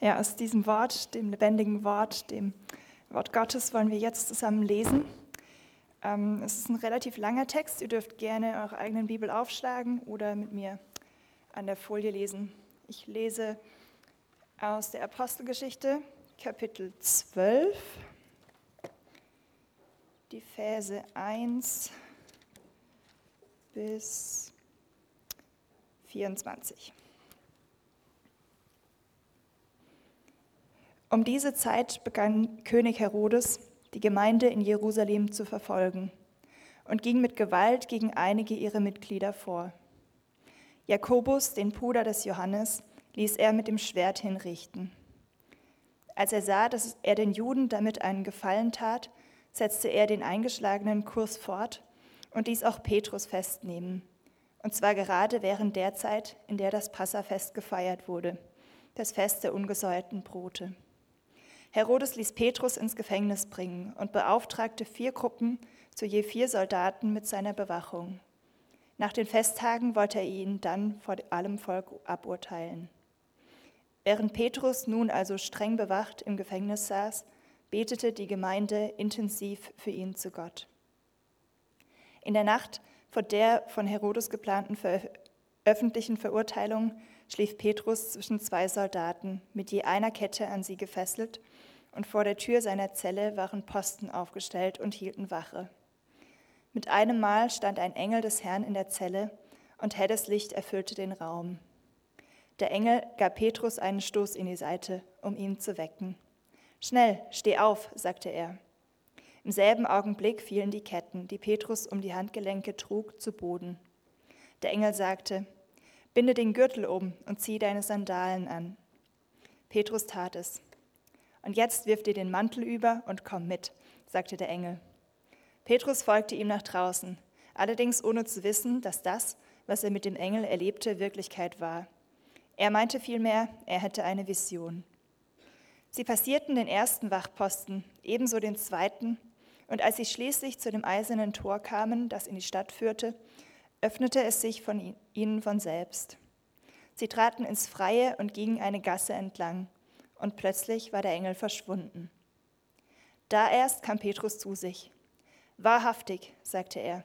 Ja, aus diesem Wort, dem lebendigen Wort, dem Wort Gottes wollen wir jetzt zusammen lesen. Ähm, es ist ein relativ langer Text. Ihr dürft gerne eure eigenen Bibel aufschlagen oder mit mir an der Folie lesen. Ich lese aus der Apostelgeschichte, Kapitel 12, die Verse 1 bis 24. Um diese Zeit begann König Herodes, die Gemeinde in Jerusalem zu verfolgen und ging mit Gewalt gegen einige ihrer Mitglieder vor. Jakobus, den Bruder des Johannes, ließ er mit dem Schwert hinrichten. Als er sah, dass er den Juden damit einen Gefallen tat, setzte er den eingeschlagenen Kurs fort und ließ auch Petrus festnehmen. Und zwar gerade während der Zeit, in der das Passafest gefeiert wurde, das Fest der ungesäuerten Brote. Herodes ließ Petrus ins Gefängnis bringen und beauftragte vier Gruppen zu je vier Soldaten mit seiner Bewachung. Nach den Festtagen wollte er ihn dann vor allem Volk aburteilen. Während Petrus nun also streng bewacht im Gefängnis saß, betete die Gemeinde intensiv für ihn zu Gott. In der Nacht vor der von Herodes geplanten öffentlichen Verurteilung schlief Petrus zwischen zwei Soldaten, mit je einer Kette an sie gefesselt, und vor der Tür seiner Zelle waren Posten aufgestellt und hielten Wache. Mit einem Mal stand ein Engel des Herrn in der Zelle, und helles Licht erfüllte den Raum. Der Engel gab Petrus einen Stoß in die Seite, um ihn zu wecken. Schnell, steh auf, sagte er. Im selben Augenblick fielen die Ketten, die Petrus um die Handgelenke trug, zu Boden. Der Engel sagte, Binde den Gürtel um und zieh deine Sandalen an. Petrus tat es. Und jetzt wirf dir den Mantel über und komm mit, sagte der Engel. Petrus folgte ihm nach draußen, allerdings ohne zu wissen, dass das, was er mit dem Engel erlebte, Wirklichkeit war. Er meinte vielmehr, er hätte eine Vision. Sie passierten den ersten Wachposten, ebenso den zweiten, und als sie schließlich zu dem eisernen Tor kamen, das in die Stadt führte, öffnete es sich von ihnen von selbst. Sie traten ins Freie und gingen eine Gasse entlang, und plötzlich war der Engel verschwunden. Da erst kam Petrus zu sich. Wahrhaftig, sagte er,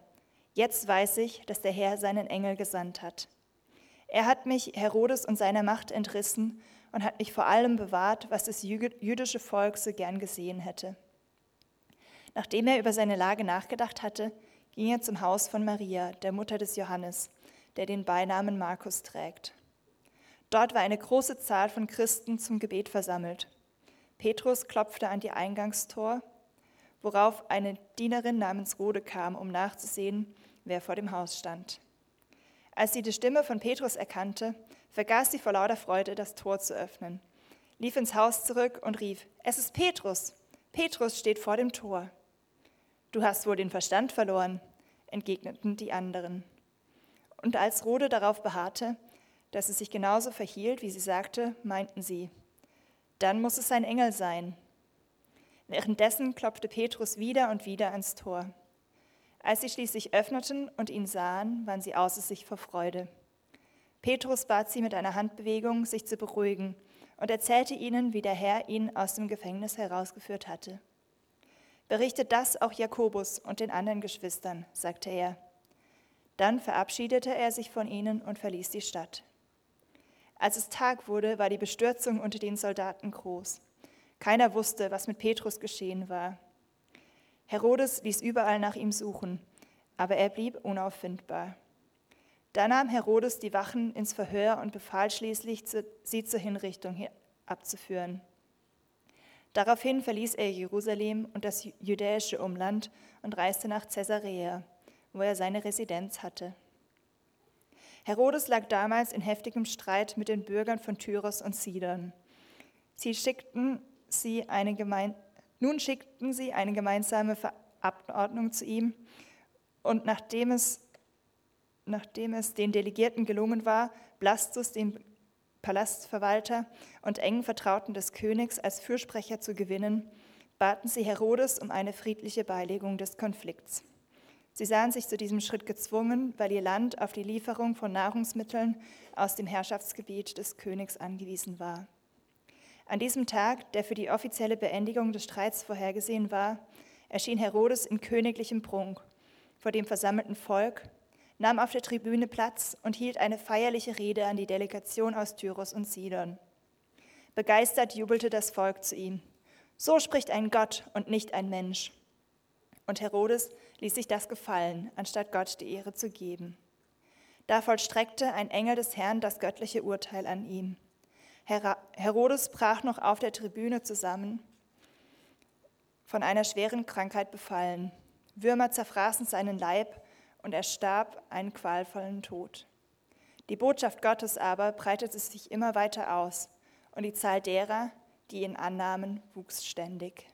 jetzt weiß ich, dass der Herr seinen Engel gesandt hat. Er hat mich Herodes und seiner Macht entrissen und hat mich vor allem bewahrt, was das jüdische Volk so gern gesehen hätte. Nachdem er über seine Lage nachgedacht hatte, ging er zum Haus von Maria, der Mutter des Johannes, der den Beinamen Markus trägt. Dort war eine große Zahl von Christen zum Gebet versammelt. Petrus klopfte an die Eingangstor, worauf eine Dienerin namens Rode kam, um nachzusehen, wer vor dem Haus stand. Als sie die Stimme von Petrus erkannte, vergaß sie vor lauter Freude, das Tor zu öffnen, lief ins Haus zurück und rief, es ist Petrus, Petrus steht vor dem Tor. Du hast wohl den Verstand verloren, entgegneten die anderen. Und als Rode darauf beharrte, dass es sich genauso verhielt, wie sie sagte, meinten sie, dann muss es ein Engel sein. Währenddessen klopfte Petrus wieder und wieder ans Tor. Als sie schließlich öffneten und ihn sahen, waren sie außer sich vor Freude. Petrus bat sie mit einer Handbewegung, sich zu beruhigen und erzählte ihnen, wie der Herr ihn aus dem Gefängnis herausgeführt hatte. Berichtet das auch Jakobus und den anderen Geschwistern, sagte er. Dann verabschiedete er sich von ihnen und verließ die Stadt. Als es Tag wurde, war die Bestürzung unter den Soldaten groß. Keiner wusste, was mit Petrus geschehen war. Herodes ließ überall nach ihm suchen, aber er blieb unauffindbar. Da nahm Herodes die Wachen ins Verhör und befahl schließlich, sie zur Hinrichtung abzuführen. Daraufhin verließ er Jerusalem und das jüdische Umland und reiste nach Caesarea, wo er seine Residenz hatte. Herodes lag damals in heftigem Streit mit den Bürgern von Tyros und Sidon. Sie schickten sie eine gemein Nun schickten sie eine gemeinsame Verabordnung zu ihm und nachdem es, nachdem es den Delegierten gelungen war, Blastus, den Palastverwalter und engen Vertrauten des Königs als Fürsprecher zu gewinnen, baten sie Herodes um eine friedliche Beilegung des Konflikts. Sie sahen sich zu diesem Schritt gezwungen, weil ihr Land auf die Lieferung von Nahrungsmitteln aus dem Herrschaftsgebiet des Königs angewiesen war. An diesem Tag, der für die offizielle Beendigung des Streits vorhergesehen war, erschien Herodes in königlichem Prunk vor dem versammelten Volk, nahm auf der Tribüne Platz und hielt eine feierliche Rede an die Delegation aus Tyros und Sidon. Begeistert jubelte das Volk zu ihm. So spricht ein Gott und nicht ein Mensch. Und Herodes ließ sich das gefallen, anstatt Gott die Ehre zu geben. Da vollstreckte ein Engel des Herrn das göttliche Urteil an ihm. Herodes brach noch auf der Tribüne zusammen, von einer schweren Krankheit befallen. Würmer zerfraßen seinen Leib und er starb einen qualvollen Tod. Die Botschaft Gottes aber breitete sich immer weiter aus und die Zahl derer, die ihn annahmen, wuchs ständig.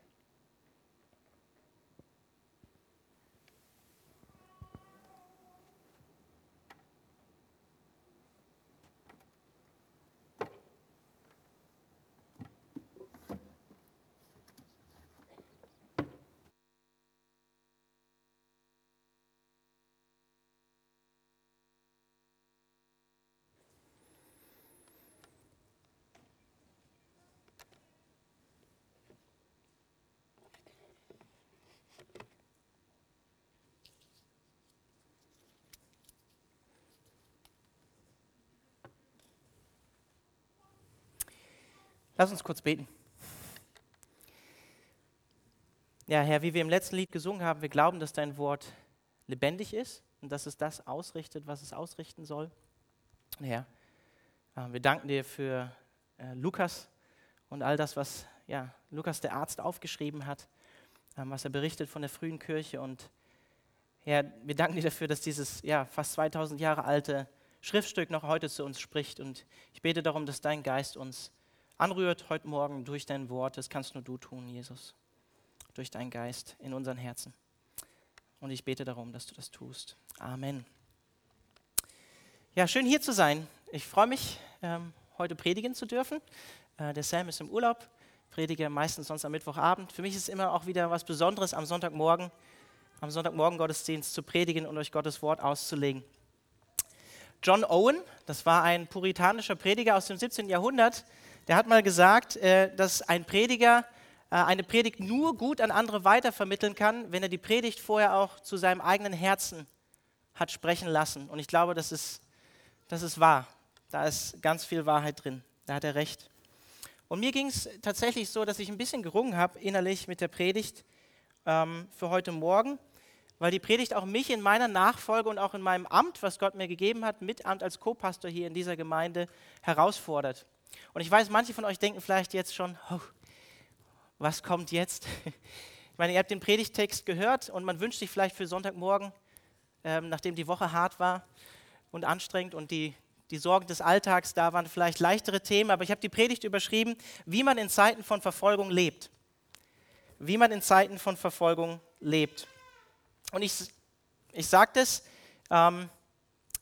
Lass uns kurz beten. Ja, Herr, wie wir im letzten Lied gesungen haben, wir glauben, dass dein Wort lebendig ist und dass es das ausrichtet, was es ausrichten soll. Herr, äh, wir danken dir für äh, Lukas und all das, was ja, Lukas der Arzt aufgeschrieben hat, ähm, was er berichtet von der frühen Kirche. Und Herr, wir danken dir dafür, dass dieses ja, fast 2000 Jahre alte Schriftstück noch heute zu uns spricht. Und ich bete darum, dass dein Geist uns anrührt heute Morgen durch dein Wort. Das kannst nur du tun, Jesus, durch deinen Geist in unseren Herzen. Und ich bete darum, dass du das tust. Amen. Ja, schön hier zu sein. Ich freue mich, ähm, heute predigen zu dürfen. Äh, der Sam ist im Urlaub, predige meistens sonst am Mittwochabend. Für mich ist es immer auch wieder was Besonderes, am Sonntagmorgen, am Sonntagmorgen Gottesdienst zu predigen und euch Gottes Wort auszulegen. John Owen, das war ein puritanischer Prediger aus dem 17. Jahrhundert, der hat mal gesagt, äh, dass ein Prediger äh, eine Predigt nur gut an andere weitervermitteln kann, wenn er die Predigt vorher auch zu seinem eigenen Herzen hat sprechen lassen. Und ich glaube, das ist, das ist wahr. Da ist ganz viel Wahrheit drin. Da hat er recht. Und mir ging es tatsächlich so, dass ich ein bisschen gerungen habe innerlich mit der Predigt ähm, für heute Morgen, weil die Predigt auch mich in meiner Nachfolge und auch in meinem Amt, was Gott mir gegeben hat, mit Amt als Co-Pastor hier in dieser Gemeinde herausfordert. Und ich weiß, manche von euch denken vielleicht jetzt schon, oh, was kommt jetzt? Ich meine, ihr habt den Predigtext gehört und man wünscht sich vielleicht für Sonntagmorgen, ähm, nachdem die Woche hart war und anstrengend und die, die Sorgen des Alltags da waren, vielleicht leichtere Themen. Aber ich habe die Predigt überschrieben, wie man in Zeiten von Verfolgung lebt. Wie man in Zeiten von Verfolgung lebt. Und ich, ich sage das ähm,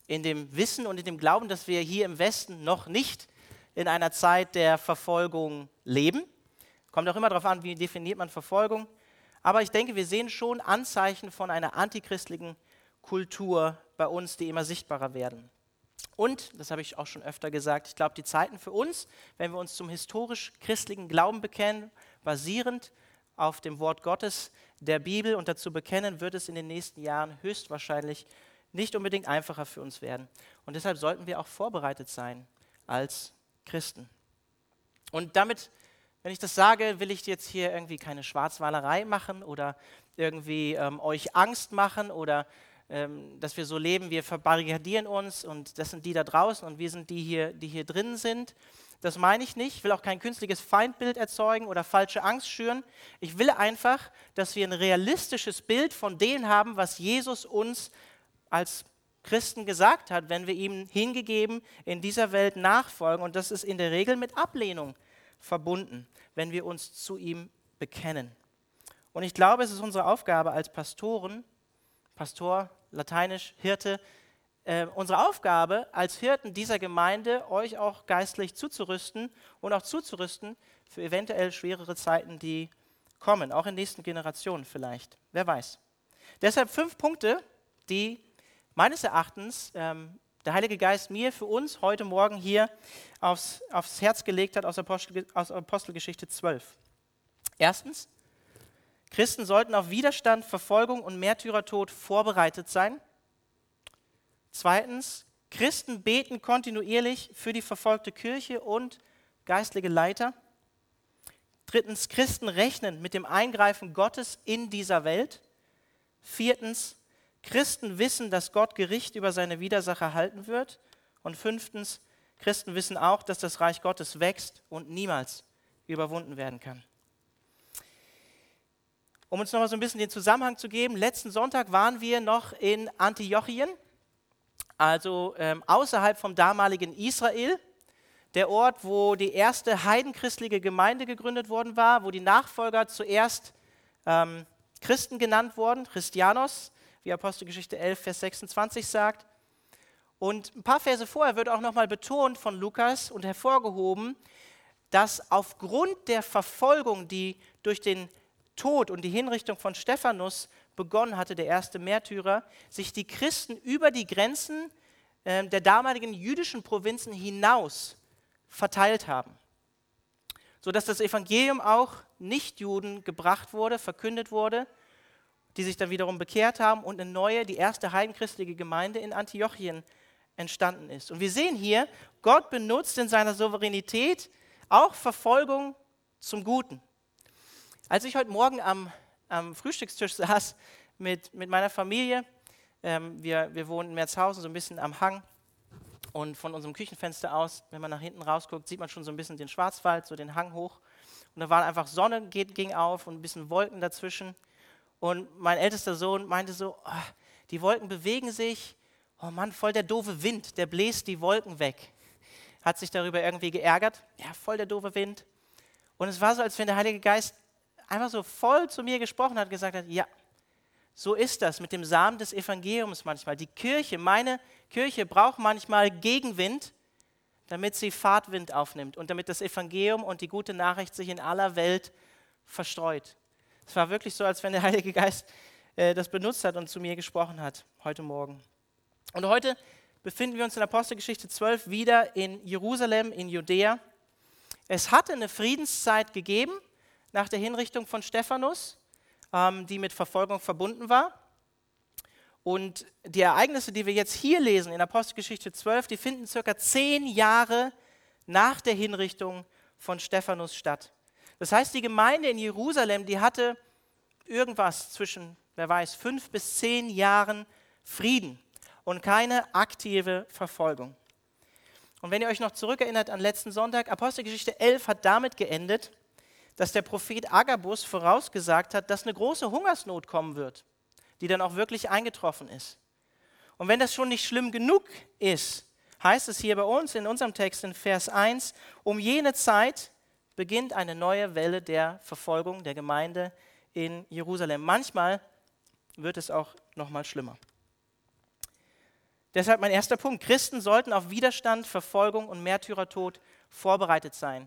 in dem Wissen und in dem Glauben, dass wir hier im Westen noch nicht in einer Zeit der Verfolgung leben. Kommt auch immer darauf an, wie definiert man Verfolgung. Aber ich denke, wir sehen schon Anzeichen von einer antichristlichen Kultur bei uns, die immer sichtbarer werden. Und, das habe ich auch schon öfter gesagt, ich glaube, die Zeiten für uns, wenn wir uns zum historisch-christlichen Glauben bekennen, basierend auf dem Wort Gottes, der Bibel und dazu bekennen, wird es in den nächsten Jahren höchstwahrscheinlich nicht unbedingt einfacher für uns werden. Und deshalb sollten wir auch vorbereitet sein als Christen. Und damit, wenn ich das sage, will ich jetzt hier irgendwie keine Schwarzwalerei machen oder irgendwie ähm, euch Angst machen oder ähm, dass wir so leben, wir verbarrikadieren uns und das sind die da draußen und wir sind die hier, die hier drin sind. Das meine ich nicht. Ich will auch kein künstliches Feindbild erzeugen oder falsche Angst schüren. Ich will einfach, dass wir ein realistisches Bild von dem haben, was Jesus uns als Christen gesagt hat, wenn wir ihm hingegeben in dieser Welt nachfolgen. Und das ist in der Regel mit Ablehnung verbunden, wenn wir uns zu ihm bekennen. Und ich glaube, es ist unsere Aufgabe als Pastoren, Pastor, lateinisch, Hirte, äh, unsere Aufgabe als Hirten dieser Gemeinde, euch auch geistlich zuzurüsten und auch zuzurüsten für eventuell schwerere Zeiten, die kommen, auch in nächsten Generationen vielleicht. Wer weiß. Deshalb fünf Punkte, die meines Erachtens ähm, der Heilige Geist mir für uns heute Morgen hier aufs, aufs Herz gelegt hat aus, Apostel, aus Apostelgeschichte 12. Erstens, Christen sollten auf Widerstand, Verfolgung und Märtyrertod vorbereitet sein. Zweitens, Christen beten kontinuierlich für die verfolgte Kirche und geistliche Leiter. Drittens, Christen rechnen mit dem Eingreifen Gottes in dieser Welt. Viertens, Christen wissen, dass Gott Gericht über seine Widersacher halten wird. Und fünftens, Christen wissen auch, dass das Reich Gottes wächst und niemals überwunden werden kann. Um uns noch mal so ein bisschen den Zusammenhang zu geben, letzten Sonntag waren wir noch in Antiochien, also ähm, außerhalb vom damaligen Israel, der Ort, wo die erste heidenchristliche Gemeinde gegründet worden war, wo die Nachfolger zuerst ähm, Christen genannt wurden, Christianos, wie Apostelgeschichte 11, Vers 26 sagt. Und ein paar Verse vorher wird auch nochmal betont von Lukas und hervorgehoben, dass aufgrund der Verfolgung, die durch den Tod und die Hinrichtung von Stephanus begonnen hatte, der erste Märtyrer, sich die Christen über die Grenzen äh, der damaligen jüdischen Provinzen hinaus verteilt haben. Sodass das Evangelium auch Nichtjuden gebracht wurde, verkündet wurde, die sich dann wiederum bekehrt haben und eine neue, die erste heidenchristliche Gemeinde in Antiochien entstanden ist. Und wir sehen hier, Gott benutzt in seiner Souveränität auch Verfolgung zum Guten. Als ich heute Morgen am, am Frühstückstisch saß mit, mit meiner Familie, ähm, wir, wir wohnen in Merzhausen, so ein bisschen am Hang, und von unserem Küchenfenster aus, wenn man nach hinten rausguckt, sieht man schon so ein bisschen den Schwarzwald, so den Hang hoch. Und da war einfach Sonne, ging auf und ein bisschen Wolken dazwischen. Und mein ältester Sohn meinte so, oh, die Wolken bewegen sich. Oh Mann, voll der doofe Wind, der bläst die Wolken weg. Hat sich darüber irgendwie geärgert. Ja, voll der doofe Wind. Und es war so, als wenn der Heilige Geist einfach so voll zu mir gesprochen hat, gesagt hat, ja, so ist das mit dem Samen des Evangeliums manchmal. Die Kirche, meine Kirche braucht manchmal Gegenwind, damit sie Fahrtwind aufnimmt und damit das Evangelium und die gute Nachricht sich in aller Welt verstreut. Es war wirklich so, als wenn der Heilige Geist äh, das benutzt hat und zu mir gesprochen hat heute Morgen. Und heute befinden wir uns in Apostelgeschichte 12 wieder in Jerusalem, in Judäa. Es hatte eine Friedenszeit gegeben nach der Hinrichtung von Stephanus ähm, die mit Verfolgung verbunden war. Und die Ereignisse, die wir jetzt hier lesen in Apostelgeschichte 12, die finden circa zehn Jahre nach der Hinrichtung von Stephanus statt. Das heißt, die Gemeinde in Jerusalem, die hatte irgendwas zwischen, wer weiß, fünf bis zehn Jahren Frieden und keine aktive Verfolgung. Und wenn ihr euch noch zurückerinnert an letzten Sonntag, Apostelgeschichte 11 hat damit geendet, dass der Prophet Agabus vorausgesagt hat, dass eine große Hungersnot kommen wird, die dann auch wirklich eingetroffen ist. Und wenn das schon nicht schlimm genug ist, heißt es hier bei uns in unserem Text in Vers 1, um jene Zeit beginnt eine neue Welle der Verfolgung der Gemeinde in Jerusalem. Manchmal wird es auch noch mal schlimmer. Deshalb mein erster Punkt. Christen sollten auf Widerstand, Verfolgung und Märtyrertod vorbereitet sein.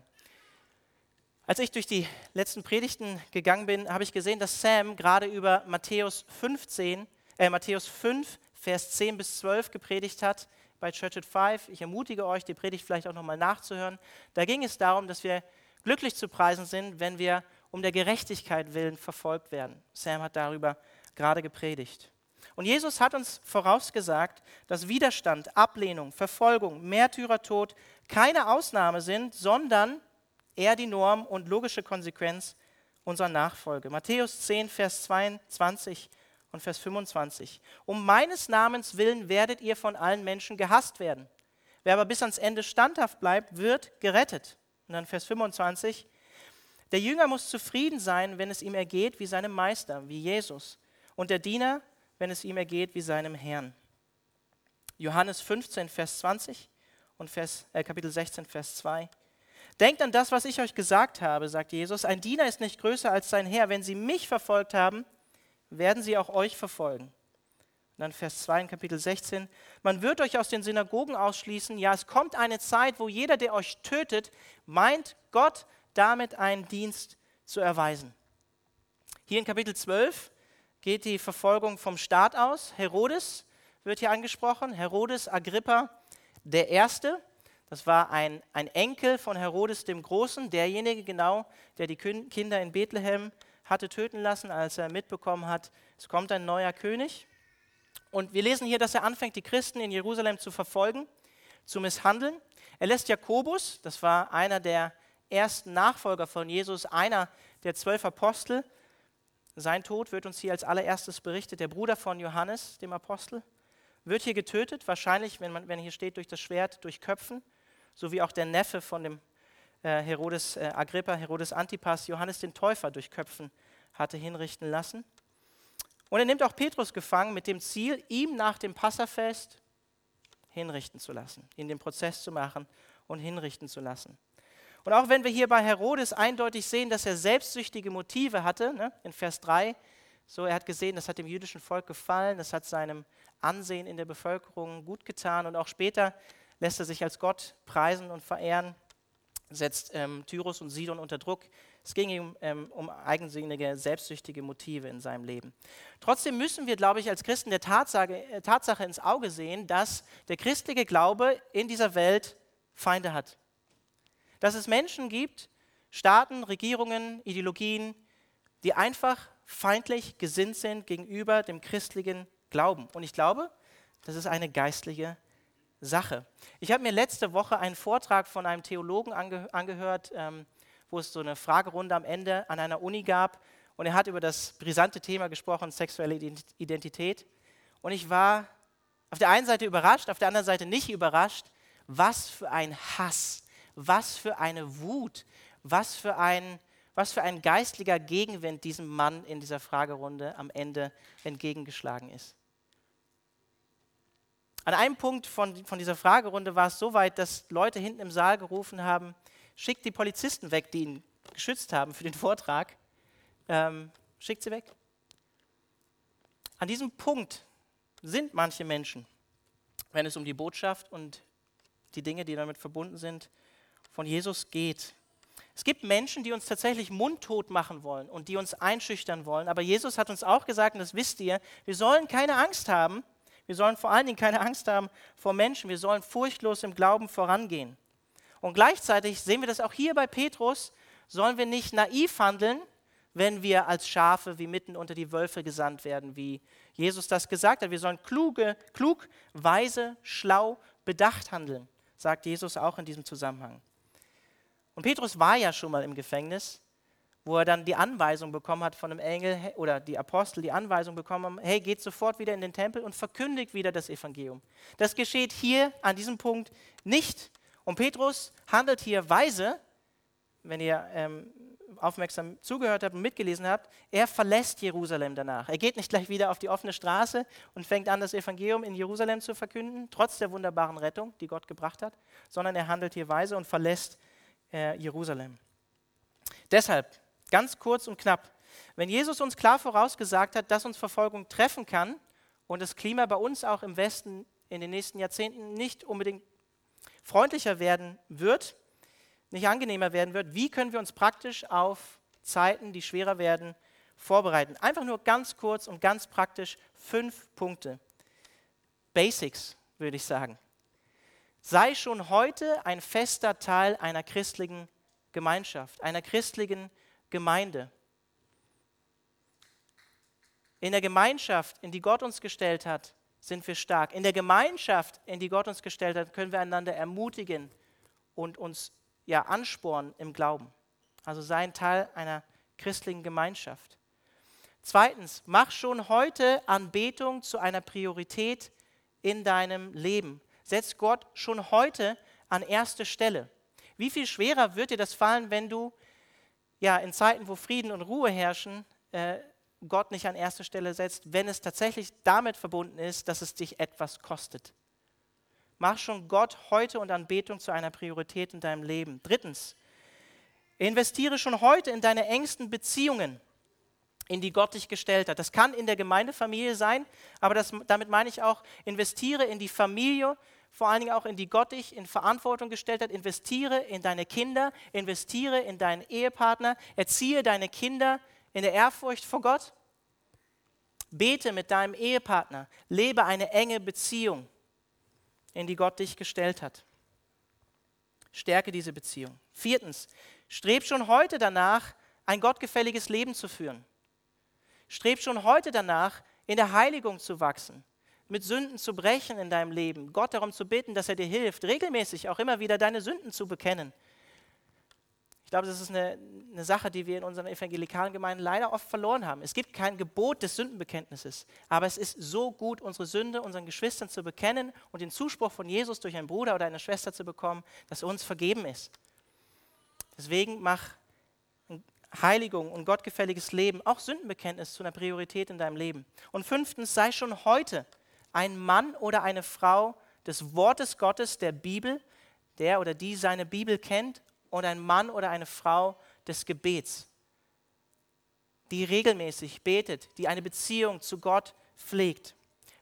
Als ich durch die letzten Predigten gegangen bin, habe ich gesehen, dass Sam gerade über Matthäus 15, äh, Matthäus 5, Vers 10 bis 12 gepredigt hat bei Church at Five. Ich ermutige euch, die Predigt vielleicht auch nochmal nachzuhören. Da ging es darum, dass wir glücklich zu preisen sind, wenn wir um der Gerechtigkeit willen verfolgt werden. Sam hat darüber gerade gepredigt. Und Jesus hat uns vorausgesagt, dass Widerstand, Ablehnung, Verfolgung, Märtyrertod keine Ausnahme sind, sondern er die Norm und logische Konsequenz unserer Nachfolge. Matthäus 10, Vers 22 und Vers 25. Um meines Namens willen werdet ihr von allen Menschen gehasst werden. Wer aber bis ans Ende standhaft bleibt, wird gerettet. Und dann Vers 25. Der Jünger muss zufrieden sein, wenn es ihm ergeht wie seinem Meister, wie Jesus. Und der Diener, wenn es ihm ergeht wie seinem Herrn. Johannes 15, Vers 20 und Vers, äh, Kapitel 16, Vers 2. Denkt an das, was ich euch gesagt habe, sagt Jesus. Ein Diener ist nicht größer als sein Herr. Wenn sie mich verfolgt haben, werden sie auch euch verfolgen. Und dann Vers 2 in Kapitel 16. Man wird euch aus den Synagogen ausschließen. Ja, es kommt eine Zeit, wo jeder, der euch tötet, meint, Gott damit einen Dienst zu erweisen. Hier in Kapitel 12 geht die Verfolgung vom Staat aus. Herodes wird hier angesprochen, Herodes Agrippa der Erste. Das war ein, ein Enkel von Herodes dem Großen, derjenige genau, der die Kinder in Bethlehem hatte töten lassen, als er mitbekommen hat, es kommt ein neuer König. Und wir lesen hier, dass er anfängt, die Christen in Jerusalem zu verfolgen, zu misshandeln. Er lässt Jakobus, das war einer der ersten Nachfolger von Jesus, einer der zwölf Apostel, sein Tod wird uns hier als allererstes berichtet. Der Bruder von Johannes, dem Apostel, wird hier getötet, wahrscheinlich, wenn, man, wenn hier steht, durch das Schwert, durch Köpfen, so wie auch der Neffe von dem äh, Herodes äh, Agrippa, Herodes Antipas, Johannes den Täufer durch Köpfen hatte hinrichten lassen. Und er nimmt auch Petrus gefangen mit dem Ziel, ihm nach dem Passafest hinrichten zu lassen, ihn den Prozess zu machen und hinrichten zu lassen. Und auch wenn wir hier bei Herodes eindeutig sehen, dass er selbstsüchtige Motive hatte, ne, in Vers 3, so er hat gesehen, das hat dem jüdischen Volk gefallen, das hat seinem Ansehen in der Bevölkerung gut getan und auch später lässt er sich als Gott preisen und verehren, setzt ähm, Tyrus und Sidon unter Druck. Es ging ihm ähm, um eigensinnige, selbstsüchtige Motive in seinem Leben. Trotzdem müssen wir, glaube ich, als Christen der Tatsache, äh, Tatsache ins Auge sehen, dass der christliche Glaube in dieser Welt Feinde hat dass es Menschen gibt, Staaten, Regierungen, Ideologien, die einfach feindlich gesinnt sind gegenüber dem christlichen Glauben. Und ich glaube, das ist eine geistliche Sache. Ich habe mir letzte Woche einen Vortrag von einem Theologen ange angehört, ähm, wo es so eine Fragerunde am Ende an einer Uni gab. Und er hat über das brisante Thema gesprochen, sexuelle Identität. Und ich war auf der einen Seite überrascht, auf der anderen Seite nicht überrascht, was für ein Hass was für eine Wut, was für ein, was für ein geistlicher Gegenwind diesem Mann in dieser Fragerunde am Ende entgegengeschlagen ist. An einem Punkt von, von dieser Fragerunde war es so weit, dass Leute hinten im Saal gerufen haben, schickt die Polizisten weg, die ihn geschützt haben für den Vortrag, ähm, schickt sie weg. An diesem Punkt sind manche Menschen, wenn es um die Botschaft und die Dinge, die damit verbunden sind, von Jesus geht. Es gibt Menschen, die uns tatsächlich mundtot machen wollen und die uns einschüchtern wollen. Aber Jesus hat uns auch gesagt, und das wisst ihr, wir sollen keine Angst haben. Wir sollen vor allen Dingen keine Angst haben vor Menschen. Wir sollen furchtlos im Glauben vorangehen. Und gleichzeitig sehen wir das auch hier bei Petrus, sollen wir nicht naiv handeln, wenn wir als Schafe wie mitten unter die Wölfe gesandt werden, wie Jesus das gesagt hat. Wir sollen kluge, klug, weise, schlau, bedacht handeln, sagt Jesus auch in diesem Zusammenhang. Und Petrus war ja schon mal im Gefängnis, wo er dann die Anweisung bekommen hat von einem Engel oder die Apostel die Anweisung bekommen haben, hey, geht sofort wieder in den Tempel und verkündigt wieder das Evangelium. Das geschieht hier an diesem Punkt nicht. Und Petrus handelt hier weise, wenn ihr ähm, aufmerksam zugehört habt und mitgelesen habt, er verlässt Jerusalem danach. Er geht nicht gleich wieder auf die offene Straße und fängt an, das Evangelium in Jerusalem zu verkünden, trotz der wunderbaren Rettung, die Gott gebracht hat, sondern er handelt hier weise und verlässt äh, Jerusalem. Deshalb, ganz kurz und knapp, wenn Jesus uns klar vorausgesagt hat, dass uns Verfolgung treffen kann und das Klima bei uns auch im Westen in den nächsten Jahrzehnten nicht unbedingt freundlicher werden wird, nicht angenehmer werden wird, wie können wir uns praktisch auf Zeiten, die schwerer werden, vorbereiten? Einfach nur ganz kurz und ganz praktisch fünf Punkte. Basics, würde ich sagen. Sei schon heute ein fester Teil einer christlichen Gemeinschaft, einer christlichen Gemeinde. In der Gemeinschaft, in die Gott uns gestellt hat, sind wir stark. In der Gemeinschaft, in die Gott uns gestellt hat, können wir einander ermutigen und uns ja anspornen im Glauben. Also sei ein Teil einer christlichen Gemeinschaft. Zweitens, mach schon heute Anbetung zu einer Priorität in deinem Leben. Setz Gott schon heute an erste Stelle. Wie viel schwerer wird dir das fallen, wenn du ja in Zeiten, wo Frieden und Ruhe herrschen, äh, Gott nicht an erste Stelle setzt, wenn es tatsächlich damit verbunden ist, dass es dich etwas kostet. Mach schon Gott heute und Anbetung zu einer Priorität in deinem Leben. Drittens, investiere schon heute in deine engsten Beziehungen in die Gott dich gestellt hat. Das kann in der Gemeindefamilie sein, aber das, damit meine ich auch, investiere in die Familie, vor allen Dingen auch in die Gott dich in Verantwortung gestellt hat. Investiere in deine Kinder, investiere in deinen Ehepartner, erziehe deine Kinder in der Ehrfurcht vor Gott. Bete mit deinem Ehepartner. Lebe eine enge Beziehung, in die Gott dich gestellt hat. Stärke diese Beziehung. Viertens, streb schon heute danach, ein gottgefälliges Leben zu führen. Streb schon heute danach, in der Heiligung zu wachsen, mit Sünden zu brechen in deinem Leben, Gott darum zu bitten, dass er dir hilft, regelmäßig auch immer wieder deine Sünden zu bekennen glaube, das ist eine, eine Sache, die wir in unseren evangelikalen Gemeinden leider oft verloren haben. Es gibt kein Gebot des Sündenbekenntnisses, aber es ist so gut, unsere Sünde unseren Geschwistern zu bekennen und den Zuspruch von Jesus durch einen Bruder oder eine Schwester zu bekommen, dass uns vergeben ist. Deswegen mach Heiligung und gottgefälliges Leben, auch Sündenbekenntnis zu einer Priorität in deinem Leben. Und fünftens, sei schon heute ein Mann oder eine Frau des Wortes Gottes, der Bibel, der oder die seine Bibel kennt und ein Mann oder eine Frau des Gebets, die regelmäßig betet, die eine Beziehung zu Gott pflegt.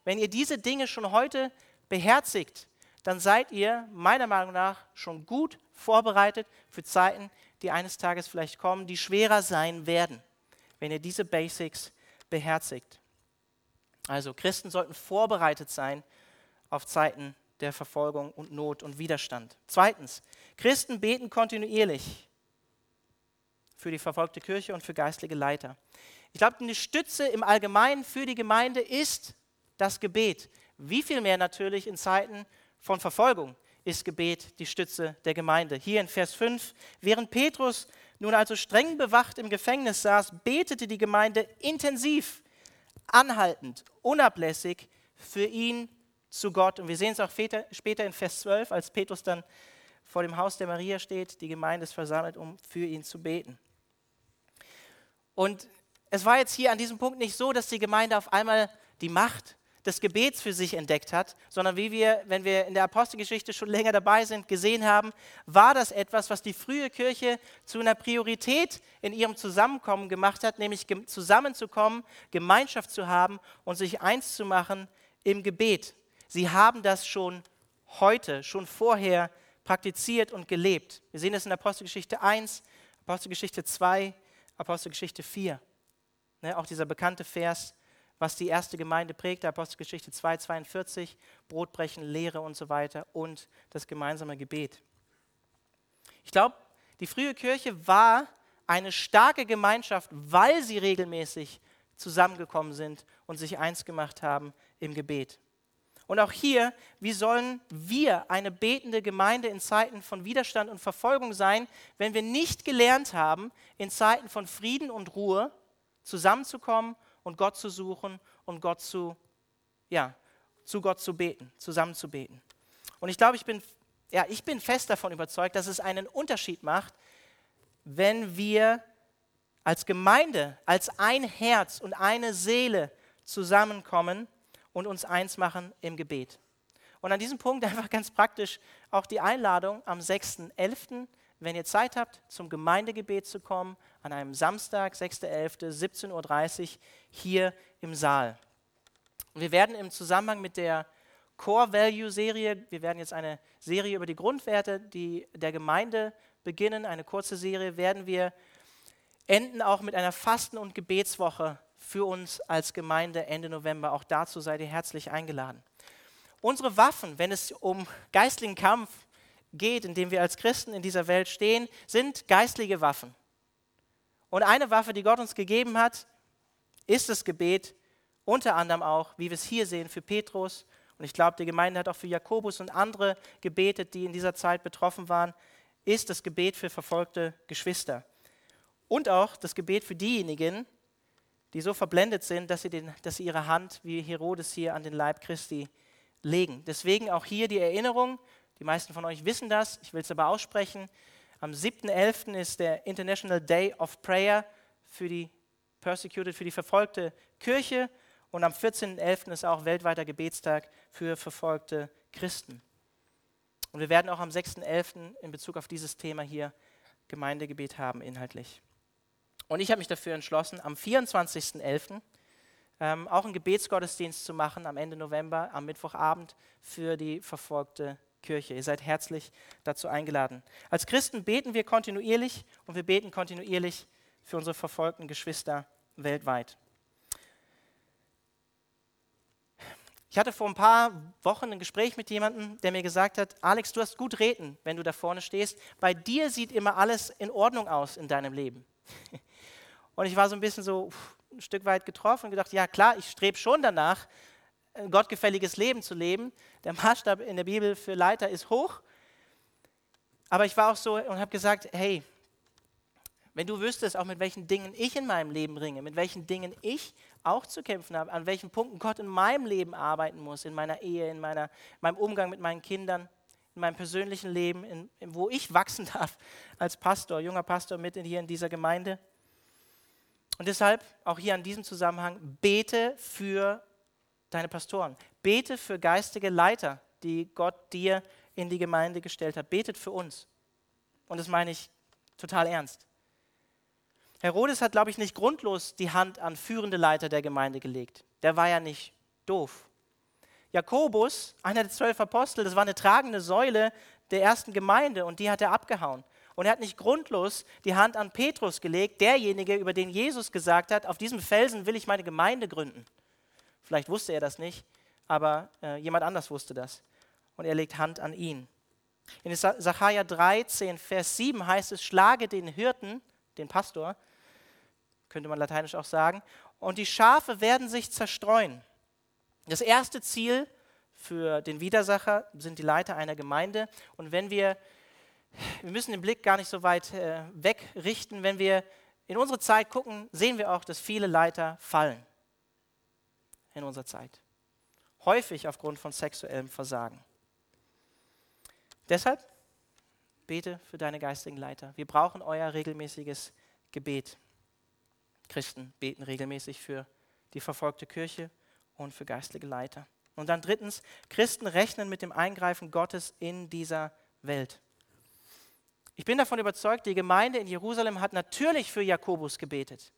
Wenn ihr diese Dinge schon heute beherzigt, dann seid ihr meiner Meinung nach schon gut vorbereitet für Zeiten, die eines Tages vielleicht kommen, die schwerer sein werden, wenn ihr diese Basics beherzigt. Also Christen sollten vorbereitet sein auf Zeiten der Verfolgung und Not und Widerstand. Zweitens, Christen beten kontinuierlich für die verfolgte Kirche und für geistliche Leiter. Ich glaube, eine Stütze im Allgemeinen für die Gemeinde ist das Gebet. Wie viel mehr natürlich in Zeiten von Verfolgung ist Gebet die Stütze der Gemeinde. Hier in Vers 5, während Petrus nun also streng bewacht im Gefängnis saß, betete die Gemeinde intensiv, anhaltend, unablässig für ihn zu Gott. Und wir sehen es auch später in Vers 12, als Petrus dann vor dem Haus der Maria steht, die Gemeinde ist versammelt, um für ihn zu beten. Und es war jetzt hier an diesem Punkt nicht so, dass die Gemeinde auf einmal die Macht des Gebets für sich entdeckt hat, sondern wie wir, wenn wir in der Apostelgeschichte schon länger dabei sind, gesehen haben, war das etwas, was die frühe Kirche zu einer Priorität in ihrem Zusammenkommen gemacht hat, nämlich zusammenzukommen, Gemeinschaft zu haben und sich eins zu machen im Gebet. Sie haben das schon heute, schon vorher praktiziert und gelebt. Wir sehen das in Apostelgeschichte 1, Apostelgeschichte 2, Apostelgeschichte 4. Ne, auch dieser bekannte Vers, was die erste Gemeinde prägte, Apostelgeschichte 2, 42, Brotbrechen, Lehre und so weiter und das gemeinsame Gebet. Ich glaube, die frühe Kirche war eine starke Gemeinschaft, weil sie regelmäßig zusammengekommen sind und sich eins gemacht haben im Gebet. Und auch hier, wie sollen wir eine betende Gemeinde in Zeiten von Widerstand und Verfolgung sein, wenn wir nicht gelernt haben, in Zeiten von Frieden und Ruhe zusammenzukommen und Gott zu suchen und Gott zu, ja, zu Gott zu beten, zusammen zu beten. Und ich glaube, ich bin, ja, ich bin fest davon überzeugt, dass es einen Unterschied macht, wenn wir als Gemeinde, als ein Herz und eine Seele zusammenkommen und uns eins machen im Gebet. Und an diesem Punkt einfach ganz praktisch auch die Einladung am 6.11., wenn ihr Zeit habt, zum Gemeindegebet zu kommen, an einem Samstag, 6.11., 17.30 Uhr, hier im Saal. Wir werden im Zusammenhang mit der Core Value Serie, wir werden jetzt eine Serie über die Grundwerte die, der Gemeinde beginnen, eine kurze Serie, werden wir enden auch mit einer Fasten- und Gebetswoche für uns als Gemeinde Ende November. Auch dazu seid ihr herzlich eingeladen. Unsere Waffen, wenn es um geistlichen Kampf geht, in dem wir als Christen in dieser Welt stehen, sind geistliche Waffen. Und eine Waffe, die Gott uns gegeben hat, ist das Gebet, unter anderem auch, wie wir es hier sehen, für Petrus. Und ich glaube, die Gemeinde hat auch für Jakobus und andere gebetet, die in dieser Zeit betroffen waren, ist das Gebet für verfolgte Geschwister. Und auch das Gebet für diejenigen, die so verblendet sind, dass sie, den, dass sie ihre Hand, wie Herodes hier, an den Leib Christi legen. Deswegen auch hier die Erinnerung, die meisten von euch wissen das, ich will es aber aussprechen, am 7.11. ist der International Day of Prayer für die Persecuted, für die verfolgte Kirche und am 14.11. ist auch weltweiter Gebetstag für verfolgte Christen. Und wir werden auch am 6.11. in Bezug auf dieses Thema hier Gemeindegebet haben, inhaltlich. Und ich habe mich dafür entschlossen, am 24.11. Ähm, auch einen Gebetsgottesdienst zu machen, am Ende November, am Mittwochabend für die verfolgte Kirche. Ihr seid herzlich dazu eingeladen. Als Christen beten wir kontinuierlich und wir beten kontinuierlich für unsere verfolgten Geschwister weltweit. Ich hatte vor ein paar Wochen ein Gespräch mit jemandem, der mir gesagt hat, Alex, du hast gut reden, wenn du da vorne stehst. Bei dir sieht immer alles in Ordnung aus in deinem Leben. Und ich war so ein bisschen so ein Stück weit getroffen und gedacht, ja klar, ich strebe schon danach, ein gottgefälliges Leben zu leben. Der Maßstab in der Bibel für Leiter ist hoch. Aber ich war auch so und habe gesagt, hey, wenn du wüsstest, auch mit welchen Dingen ich in meinem Leben ringe, mit welchen Dingen ich auch zu kämpfen habe, an welchen Punkten Gott in meinem Leben arbeiten muss, in meiner Ehe, in meiner, meinem Umgang mit meinen Kindern, in meinem persönlichen Leben, in, in, wo ich wachsen darf als Pastor, junger Pastor mit in, hier in dieser Gemeinde. Und deshalb auch hier an diesem Zusammenhang, bete für deine Pastoren, bete für geistige Leiter, die Gott dir in die Gemeinde gestellt hat. Betet für uns. Und das meine ich total ernst. Herodes hat, glaube ich, nicht grundlos die Hand an führende Leiter der Gemeinde gelegt. Der war ja nicht doof. Jakobus, einer der zwölf Apostel, das war eine tragende Säule der ersten Gemeinde und die hat er abgehauen. Und er hat nicht grundlos die Hand an Petrus gelegt, derjenige, über den Jesus gesagt hat, auf diesem Felsen will ich meine Gemeinde gründen. Vielleicht wusste er das nicht, aber äh, jemand anders wusste das. Und er legt Hand an ihn. In Sacharja 13, Vers 7 heißt es, schlage den Hirten, den Pastor, könnte man lateinisch auch sagen. Und die Schafe werden sich zerstreuen. Das erste Ziel für den Widersacher sind die Leiter einer Gemeinde. Und wenn wir, wir müssen den Blick gar nicht so weit äh, wegrichten, wenn wir in unsere Zeit gucken, sehen wir auch, dass viele Leiter fallen in unserer Zeit. Häufig aufgrund von sexuellem Versagen. Deshalb bete für deine geistigen Leiter. Wir brauchen euer regelmäßiges Gebet. Christen beten regelmäßig für die verfolgte Kirche und für geistliche Leiter. Und dann drittens, Christen rechnen mit dem Eingreifen Gottes in dieser Welt. Ich bin davon überzeugt, die Gemeinde in Jerusalem hat natürlich für Jakobus gebetet.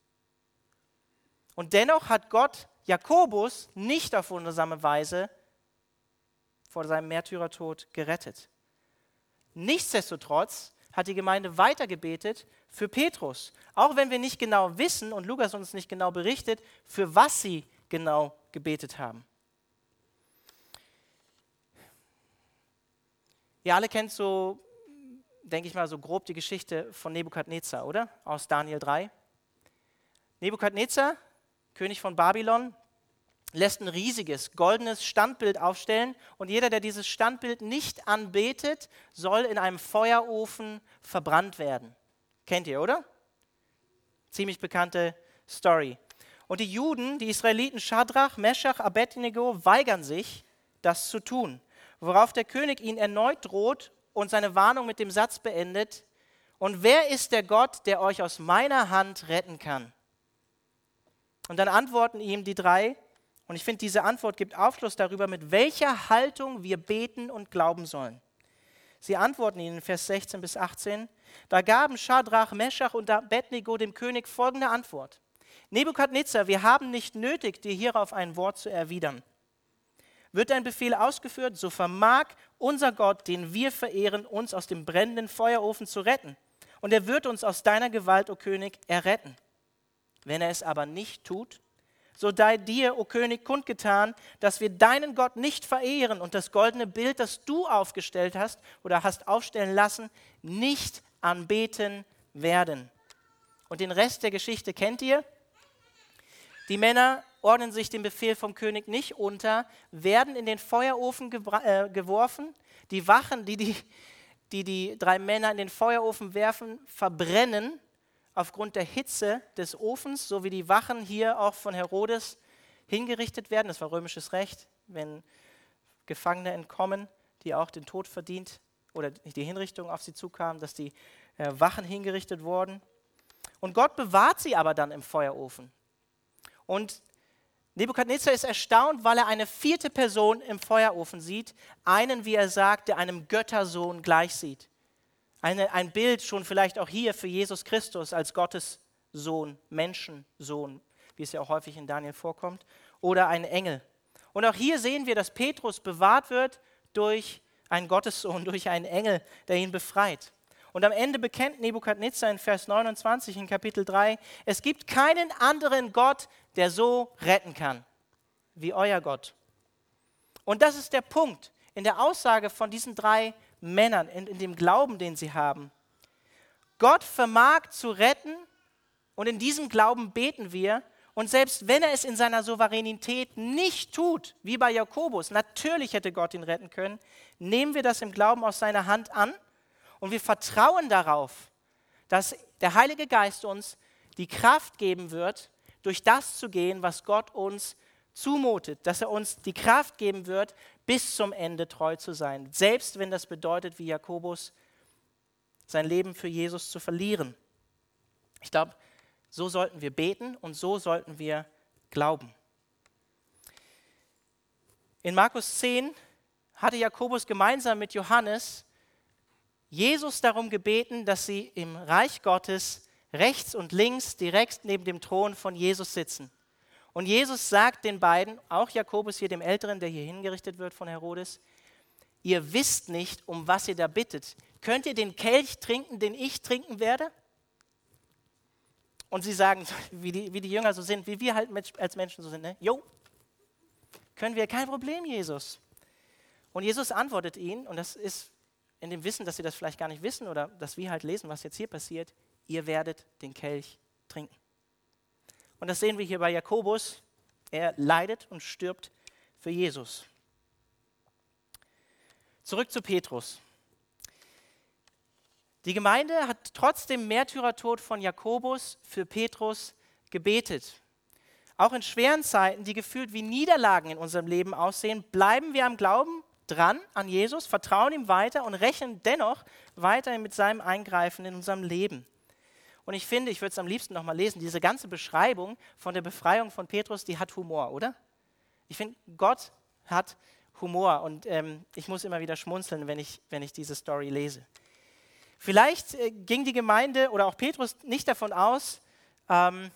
Und dennoch hat Gott Jakobus nicht auf wundersame Weise vor seinem Märtyrertod gerettet. Nichtsdestotrotz hat die Gemeinde weiter gebetet für Petrus. Auch wenn wir nicht genau wissen und Lukas uns nicht genau berichtet, für was sie genau gebetet haben. Ihr alle kennt so, denke ich mal, so grob die Geschichte von Nebukadnezar, oder? Aus Daniel 3. Nebukadnezar, König von Babylon, lässt ein riesiges goldenes Standbild aufstellen und jeder, der dieses Standbild nicht anbetet, soll in einem Feuerofen verbrannt werden. Kennt ihr, oder? Ziemlich bekannte Story. Und die Juden, die Israeliten Shadrach, Meshach, Abednego weigern sich, das zu tun, worauf der König ihnen erneut droht und seine Warnung mit dem Satz beendet, und wer ist der Gott, der euch aus meiner Hand retten kann? Und dann antworten ihm die drei, und ich finde, diese Antwort gibt Aufschluss darüber, mit welcher Haltung wir beten und glauben sollen. Sie antworten ihnen in Vers 16 bis 18. Da gaben Schadrach, Meschach und Abednego dem König folgende Antwort. Nebukadnezar, wir haben nicht nötig, dir hierauf ein Wort zu erwidern. Wird dein Befehl ausgeführt, so vermag unser Gott, den wir verehren, uns aus dem brennenden Feuerofen zu retten. Und er wird uns aus deiner Gewalt, o König, erretten. Wenn er es aber nicht tut, so sei dir, o König, kundgetan, dass wir deinen Gott nicht verehren und das goldene Bild, das du aufgestellt hast oder hast aufstellen lassen, nicht anbeten werden. Und den Rest der Geschichte kennt ihr. Die Männer ordnen sich dem Befehl vom König nicht unter, werden in den Feuerofen äh, geworfen. Die Wachen, die die, die die drei Männer in den Feuerofen werfen, verbrennen aufgrund der Hitze des Ofens, so wie die Wachen hier auch von Herodes hingerichtet werden. Das war römisches Recht, wenn Gefangene entkommen, die auch den Tod verdient oder die Hinrichtung auf sie zukam, dass die äh, Wachen hingerichtet wurden. Und Gott bewahrt sie aber dann im Feuerofen. Und Nebukadnezar ist erstaunt, weil er eine vierte Person im Feuerofen sieht, einen, wie er sagt, der einem Göttersohn gleich sieht. Eine, ein Bild schon vielleicht auch hier für Jesus Christus als Gottes Sohn, Menschensohn, wie es ja auch häufig in Daniel vorkommt, oder ein Engel. Und auch hier sehen wir, dass Petrus bewahrt wird durch einen Gottessohn, durch einen Engel, der ihn befreit. Und am Ende bekennt Nebukadnezar in Vers 29 in Kapitel 3, es gibt keinen anderen Gott, der so retten kann wie euer Gott. Und das ist der Punkt in der Aussage von diesen drei Männern, in, in dem Glauben, den sie haben. Gott vermag zu retten und in diesem Glauben beten wir. Und selbst wenn er es in seiner Souveränität nicht tut, wie bei Jakobus, natürlich hätte Gott ihn retten können, nehmen wir das im Glauben aus seiner Hand an und wir vertrauen darauf, dass der Heilige Geist uns die Kraft geben wird, durch das zu gehen, was Gott uns zumutet, dass er uns die Kraft geben wird, bis zum Ende treu zu sein, selbst wenn das bedeutet, wie Jakobus, sein Leben für Jesus zu verlieren. Ich glaube, so sollten wir beten und so sollten wir glauben. In Markus 10 hatte Jakobus gemeinsam mit Johannes Jesus darum gebeten, dass sie im Reich Gottes rechts und links direkt neben dem Thron von Jesus sitzen. Und Jesus sagt den beiden, auch Jakobus hier, dem Älteren, der hier hingerichtet wird von Herodes, ihr wisst nicht, um was ihr da bittet. Könnt ihr den Kelch trinken, den ich trinken werde? Und sie sagen, wie die, wie die Jünger so sind, wie wir halt als Menschen so sind, ne? Jo, können wir, kein Problem, Jesus. Und Jesus antwortet ihnen, und das ist in dem Wissen, dass sie das vielleicht gar nicht wissen oder dass wir halt lesen, was jetzt hier passiert, ihr werdet den Kelch trinken. Und das sehen wir hier bei Jakobus. Er leidet und stirbt für Jesus. Zurück zu Petrus. Die Gemeinde hat trotz dem Märtyrertod von Jakobus für Petrus gebetet. Auch in schweren Zeiten, die gefühlt wie Niederlagen in unserem Leben aussehen, bleiben wir am Glauben dran an Jesus, vertrauen ihm weiter und rechnen dennoch weiterhin mit seinem Eingreifen in unserem Leben. Und ich finde, ich würde es am liebsten nochmal lesen, diese ganze Beschreibung von der Befreiung von Petrus, die hat Humor, oder? Ich finde, Gott hat Humor und ähm, ich muss immer wieder schmunzeln, wenn ich, wenn ich diese Story lese. Vielleicht äh, ging die Gemeinde oder auch Petrus nicht davon aus, ähm,